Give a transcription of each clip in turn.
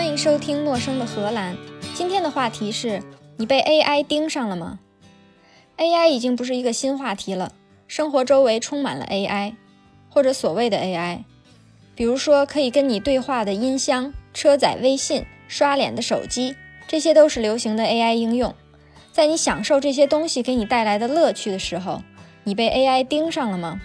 欢迎收听《陌生的荷兰》。今天的话题是：你被 AI 盯上了吗？AI 已经不是一个新话题了，生活周围充满了 AI，或者所谓的 AI。比如说，可以跟你对话的音箱、车载微信、刷脸的手机，这些都是流行的 AI 应用。在你享受这些东西给你带来的乐趣的时候，你被 AI 盯上了吗？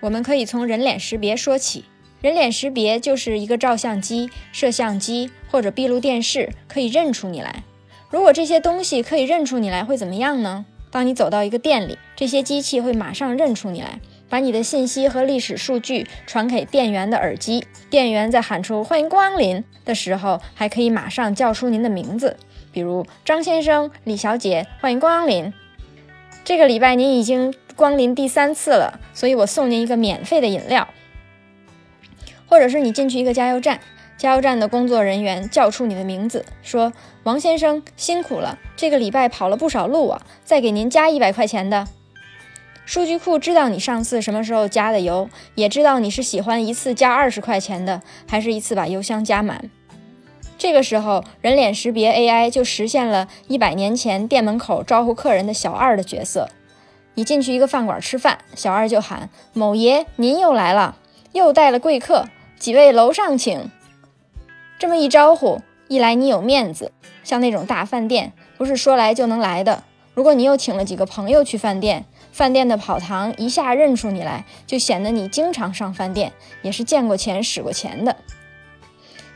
我们可以从人脸识别说起。人脸识别就是一个照相机、摄像机或者闭路电视可以认出你来。如果这些东西可以认出你来，会怎么样呢？当你走到一个店里，这些机器会马上认出你来，把你的信息和历史数据传给店员的耳机。店员在喊出“欢迎光临”的时候，还可以马上叫出您的名字，比如张先生、李小姐，欢迎光临。这个礼拜您已经光临第三次了，所以我送您一个免费的饮料。或者是你进去一个加油站，加油站的工作人员叫出你的名字，说：“王先生辛苦了，这个礼拜跑了不少路啊，再给您加一百块钱的。”数据库知道你上次什么时候加的油，也知道你是喜欢一次加二十块钱的，还是一次把油箱加满。这个时候，人脸识别 AI 就实现了一百年前店门口招呼客人的小二的角色。你进去一个饭馆吃饭，小二就喊：“某爷，您又来了，又带了贵客。”几位楼上请，这么一招呼，一来你有面子，像那种大饭店不是说来就能来的。如果你又请了几个朋友去饭店，饭店的跑堂一下认出你来，就显得你经常上饭店，也是见过钱使过钱的。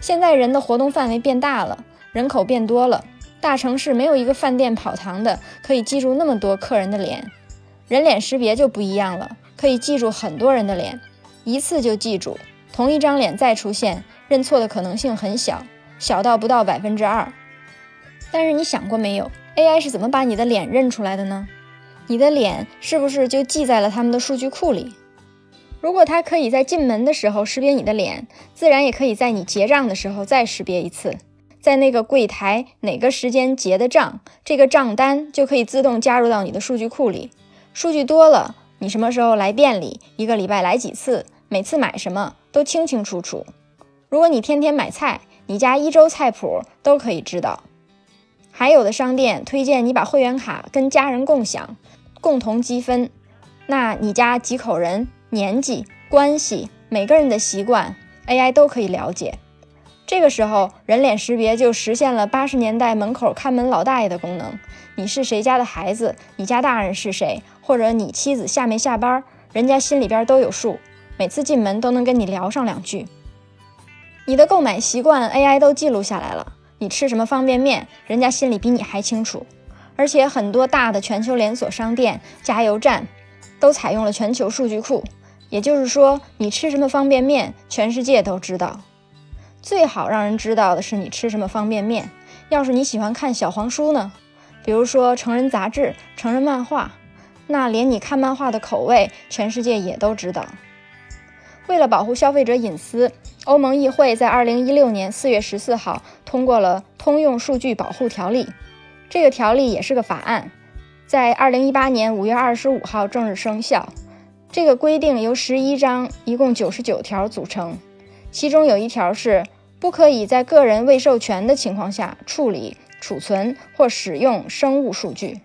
现在人的活动范围变大了，人口变多了，大城市没有一个饭店跑堂的可以记住那么多客人的脸，人脸识别就不一样了，可以记住很多人的脸，一次就记住。同一张脸再出现，认错的可能性很小，小到不到百分之二。但是你想过没有，AI 是怎么把你的脸认出来的呢？你的脸是不是就记在了他们的数据库里？如果它可以在进门的时候识别你的脸，自然也可以在你结账的时候再识别一次，在那个柜台哪个时间结的账，这个账单就可以自动加入到你的数据库里。数据多了，你什么时候来店里，一个礼拜来几次？每次买什么都清清楚楚。如果你天天买菜，你家一周菜谱都可以知道。还有的商店推荐你把会员卡跟家人共享，共同积分。那你家几口人、年纪、关系、每个人的习惯，AI 都可以了解。这个时候，人脸识别就实现了八十年代门口看门老大爷的功能。你是谁家的孩子？你家大人是谁？或者你妻子下没下班？人家心里边都有数。每次进门都能跟你聊上两句，你的购买习惯 AI 都记录下来了。你吃什么方便面，人家心里比你还清楚。而且很多大的全球连锁商店、加油站都采用了全球数据库，也就是说，你吃什么方便面，全世界都知道。最好让人知道的是你吃什么方便面。要是你喜欢看小黄书呢，比如说成人杂志、成人漫画，那连你看漫画的口味，全世界也都知道。为了保护消费者隐私，欧盟议会在二零一六年四月十四号通过了《通用数据保护条例》。这个条例也是个法案，在二零一八年五月二十五号正式生效。这个规定由十一章，一共九十九条组成。其中有一条是不可以在个人未授权的情况下处理、储存或使用生物数据。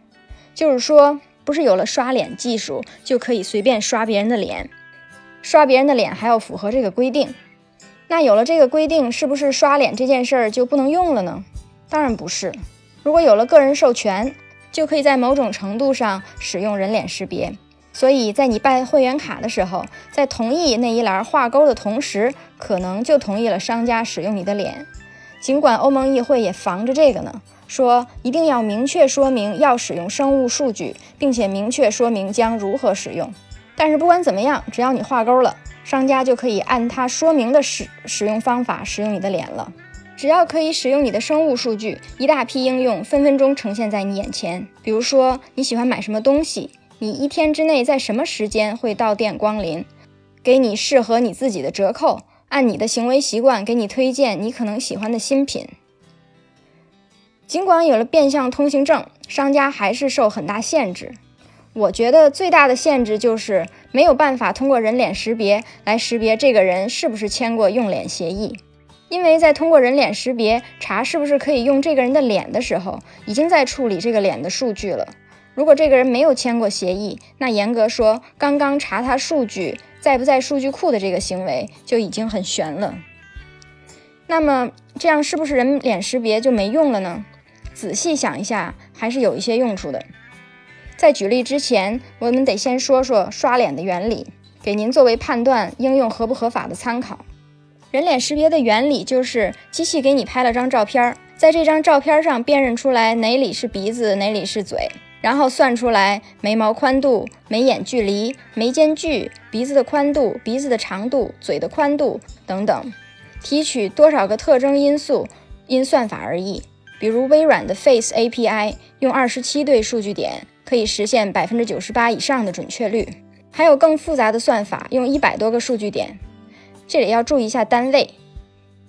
就是说，不是有了刷脸技术就可以随便刷别人的脸。刷别人的脸还要符合这个规定，那有了这个规定，是不是刷脸这件事儿就不能用了呢？当然不是。如果有了个人授权，就可以在某种程度上使用人脸识别。所以在你办会员卡的时候，在同意那一栏画勾的同时，可能就同意了商家使用你的脸。尽管欧盟议会也防着这个呢，说一定要明确说明要使用生物数据，并且明确说明将如何使用。但是不管怎么样，只要你画勾了，商家就可以按他说明的使使用方法使用你的脸了。只要可以使用你的生物数据，一大批应用分分钟呈现在你眼前。比如说你喜欢买什么东西，你一天之内在什么时间会到店光临，给你适合你自己的折扣，按你的行为习惯给你推荐你可能喜欢的新品。尽管有了变相通行证，商家还是受很大限制。我觉得最大的限制就是没有办法通过人脸识别来识别这个人是不是签过用脸协议。因为在通过人脸识别查是不是可以用这个人的脸的时候，已经在处理这个脸的数据了。如果这个人没有签过协议，那严格说，刚刚查他数据在不在数据库的这个行为就已经很悬了。那么这样是不是人脸识别就没用了呢？仔细想一下，还是有一些用处的。在举例之前，我们得先说说刷脸的原理，给您作为判断应用合不合法的参考。人脸识别的原理就是，机器给你拍了张照片，在这张照片上辨认出来哪里是鼻子，哪里是嘴，然后算出来眉毛宽度、眉眼距离、眉间距、鼻子的宽度、鼻子的长度、嘴的宽度等等，提取多少个特征因素，因算法而异。比如微软的 Face API 用二十七对数据点可以实现百分之九十八以上的准确率，还有更复杂的算法用一百多个数据点。这里要注意一下单位，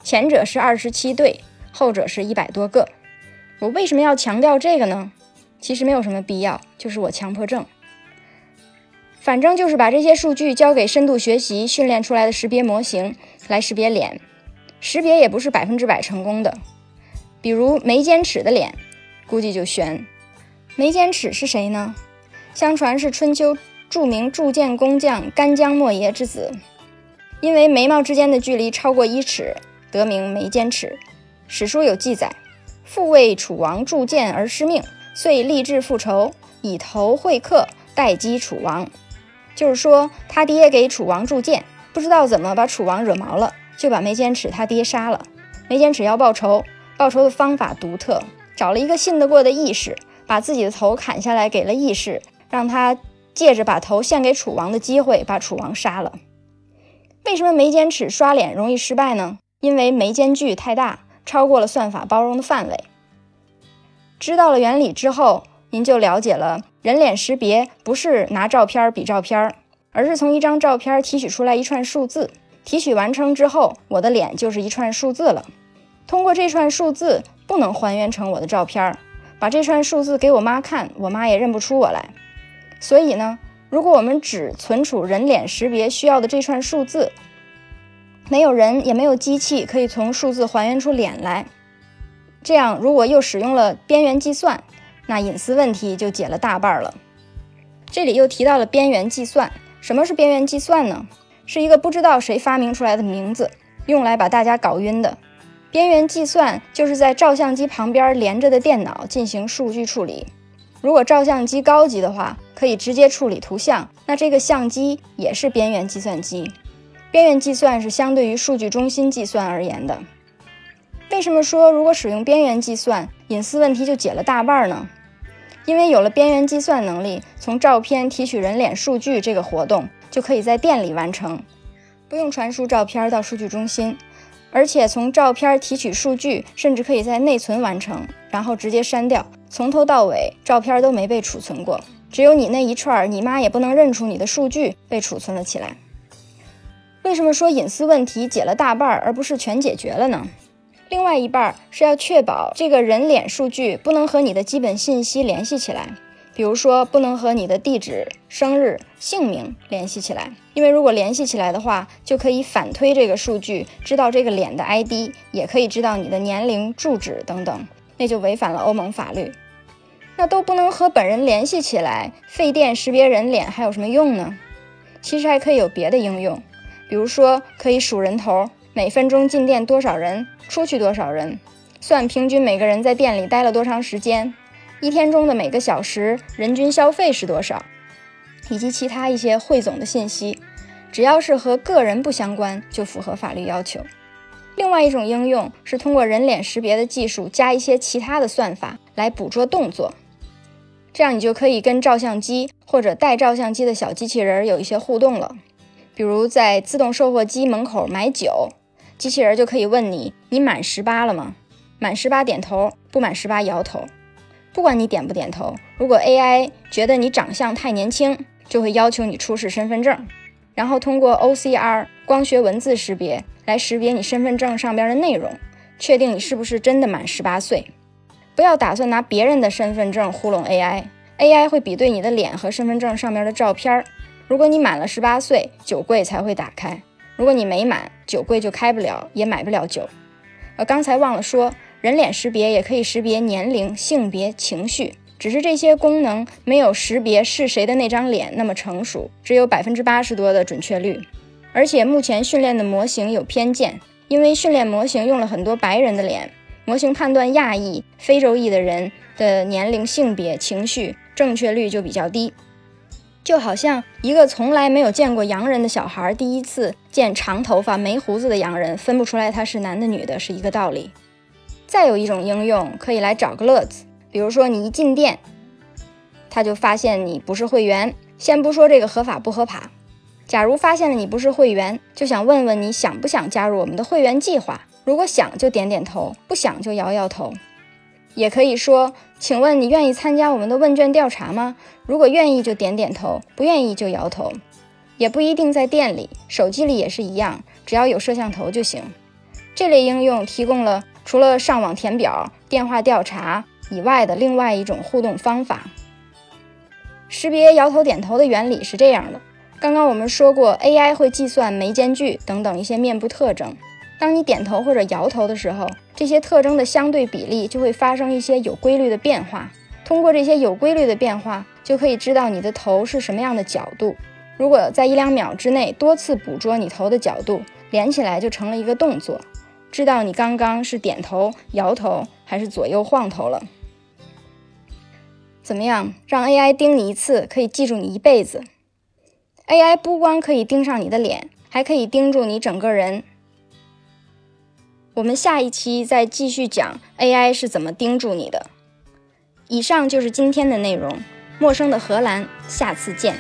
前者是二十七对，后者是一百多个。我为什么要强调这个呢？其实没有什么必要，就是我强迫症。反正就是把这些数据交给深度学习训练出来的识别模型来识别脸，识别也不是百分之百成功的。比如眉间齿的脸，估计就悬。眉间尺是谁呢？相传是春秋著名铸剑工匠干将莫邪之子。因为眉毛之间的距离超过一尺，得名眉间尺。史书有记载，父为楚王铸剑而失命，遂立志复仇，以头会客，待击楚王。就是说，他爹给楚王铸剑，不知道怎么把楚王惹毛了，就把眉间尺他爹杀了。眉间尺要报仇，报仇的方法独特，找了一个信得过的义士，把自己的头砍下来给了义士，让他借着把头献给楚王的机会，把楚王杀了。为什么眉间尺刷脸容易失败呢？因为眉间距太大，超过了算法包容的范围。知道了原理之后，您就了解了人脸识别不是拿照片比照片，而是从一张照片提取出来一串数字。提取完成之后，我的脸就是一串数字了。通过这串数字，不能还原成我的照片，把这串数字给我妈看，我妈也认不出我来。所以呢？如果我们只存储人脸识别需要的这串数字，没有人也没有机器可以从数字还原出脸来。这样，如果又使用了边缘计算，那隐私问题就解了大半了。这里又提到了边缘计算，什么是边缘计算呢？是一个不知道谁发明出来的名字，用来把大家搞晕的。边缘计算就是在照相机旁边连着的电脑进行数据处理。如果照相机高级的话，可以直接处理图像，那这个相机也是边缘计算机。边缘计算是相对于数据中心计算而言的。为什么说如果使用边缘计算，隐私问题就解了大半呢？因为有了边缘计算能力，从照片提取人脸数据这个活动就可以在店里完成，不用传输照片到数据中心，而且从照片提取数据，甚至可以在内存完成，然后直接删掉。从头到尾，照片都没被储存过，只有你那一串，你妈也不能认出你的数据被储存了起来。为什么说隐私问题解了大半，而不是全解决了呢？另外一半是要确保这个人脸数据不能和你的基本信息联系起来，比如说不能和你的地址、生日、姓名联系起来，因为如果联系起来的话，就可以反推这个数据，知道这个脸的 ID，也可以知道你的年龄、住址等等，那就违反了欧盟法律。那都不能和本人联系起来，费电识别人脸还有什么用呢？其实还可以有别的应用，比如说可以数人头，每分钟进店多少人，出去多少人，算平均每个人在店里待了多长时间，一天中的每个小时人均消费是多少，以及其他一些汇总的信息，只要是和个人不相关，就符合法律要求。另外一种应用是通过人脸识别的技术，加一些其他的算法来捕捉动作。这样你就可以跟照相机或者带照相机的小机器人有一些互动了。比如在自动售货机门口买酒，机器人就可以问你：“你满十八了吗？”满十八点头，不满十八摇头。不管你点不点头，如果 AI 觉得你长相太年轻，就会要求你出示身份证，然后通过 OCR 光学文字识别来识别你身份证上边的内容，确定你是不是真的满十八岁。不要打算拿别人的身份证糊弄 AI，AI 会比对你的脸和身份证上面的照片。如果你满了十八岁，酒柜才会打开；如果你没满，酒柜就开不了，也买不了酒。呃，刚才忘了说，人脸识别也可以识别年龄、性别、情绪，只是这些功能没有识别是谁的那张脸那么成熟，只有百分之八十多的准确率。而且目前训练的模型有偏见，因为训练模型用了很多白人的脸，模型判断亚裔、非洲裔的人的年龄、性别、情绪正确率就比较低。就好像一个从来没有见过洋人的小孩，第一次见长头发没胡子的洋人，分不出来他是男的女的，是一个道理。再有一种应用可以来找个乐子，比如说你一进店，他就发现你不是会员。先不说这个合法不合法，假如发现了你不是会员，就想问问你想不想加入我们的会员计划？如果想就点点头，不想就摇摇头。也可以说，请问你愿意参加我们的问卷调查吗？如果愿意就点点头，不愿意就摇头。也不一定在店里，手机里也是一样，只要有摄像头就行。这类应用提供了除了上网填表、电话调查以外的另外一种互动方法。识别摇头点头的原理是这样的：刚刚我们说过，AI 会计算眉间距等等一些面部特征。当你点头或者摇头的时候，这些特征的相对比例就会发生一些有规律的变化。通过这些有规律的变化，就可以知道你的头是什么样的角度。如果在一两秒之内多次捕捉你头的角度，连起来就成了一个动作，知道你刚刚是点头、摇头还是左右晃头了。怎么样？让 AI 盯你一次，可以记住你一辈子。AI 不光可以盯上你的脸，还可以盯住你整个人。我们下一期再继续讲 AI 是怎么盯住你的。以上就是今天的内容，陌生的荷兰，下次见。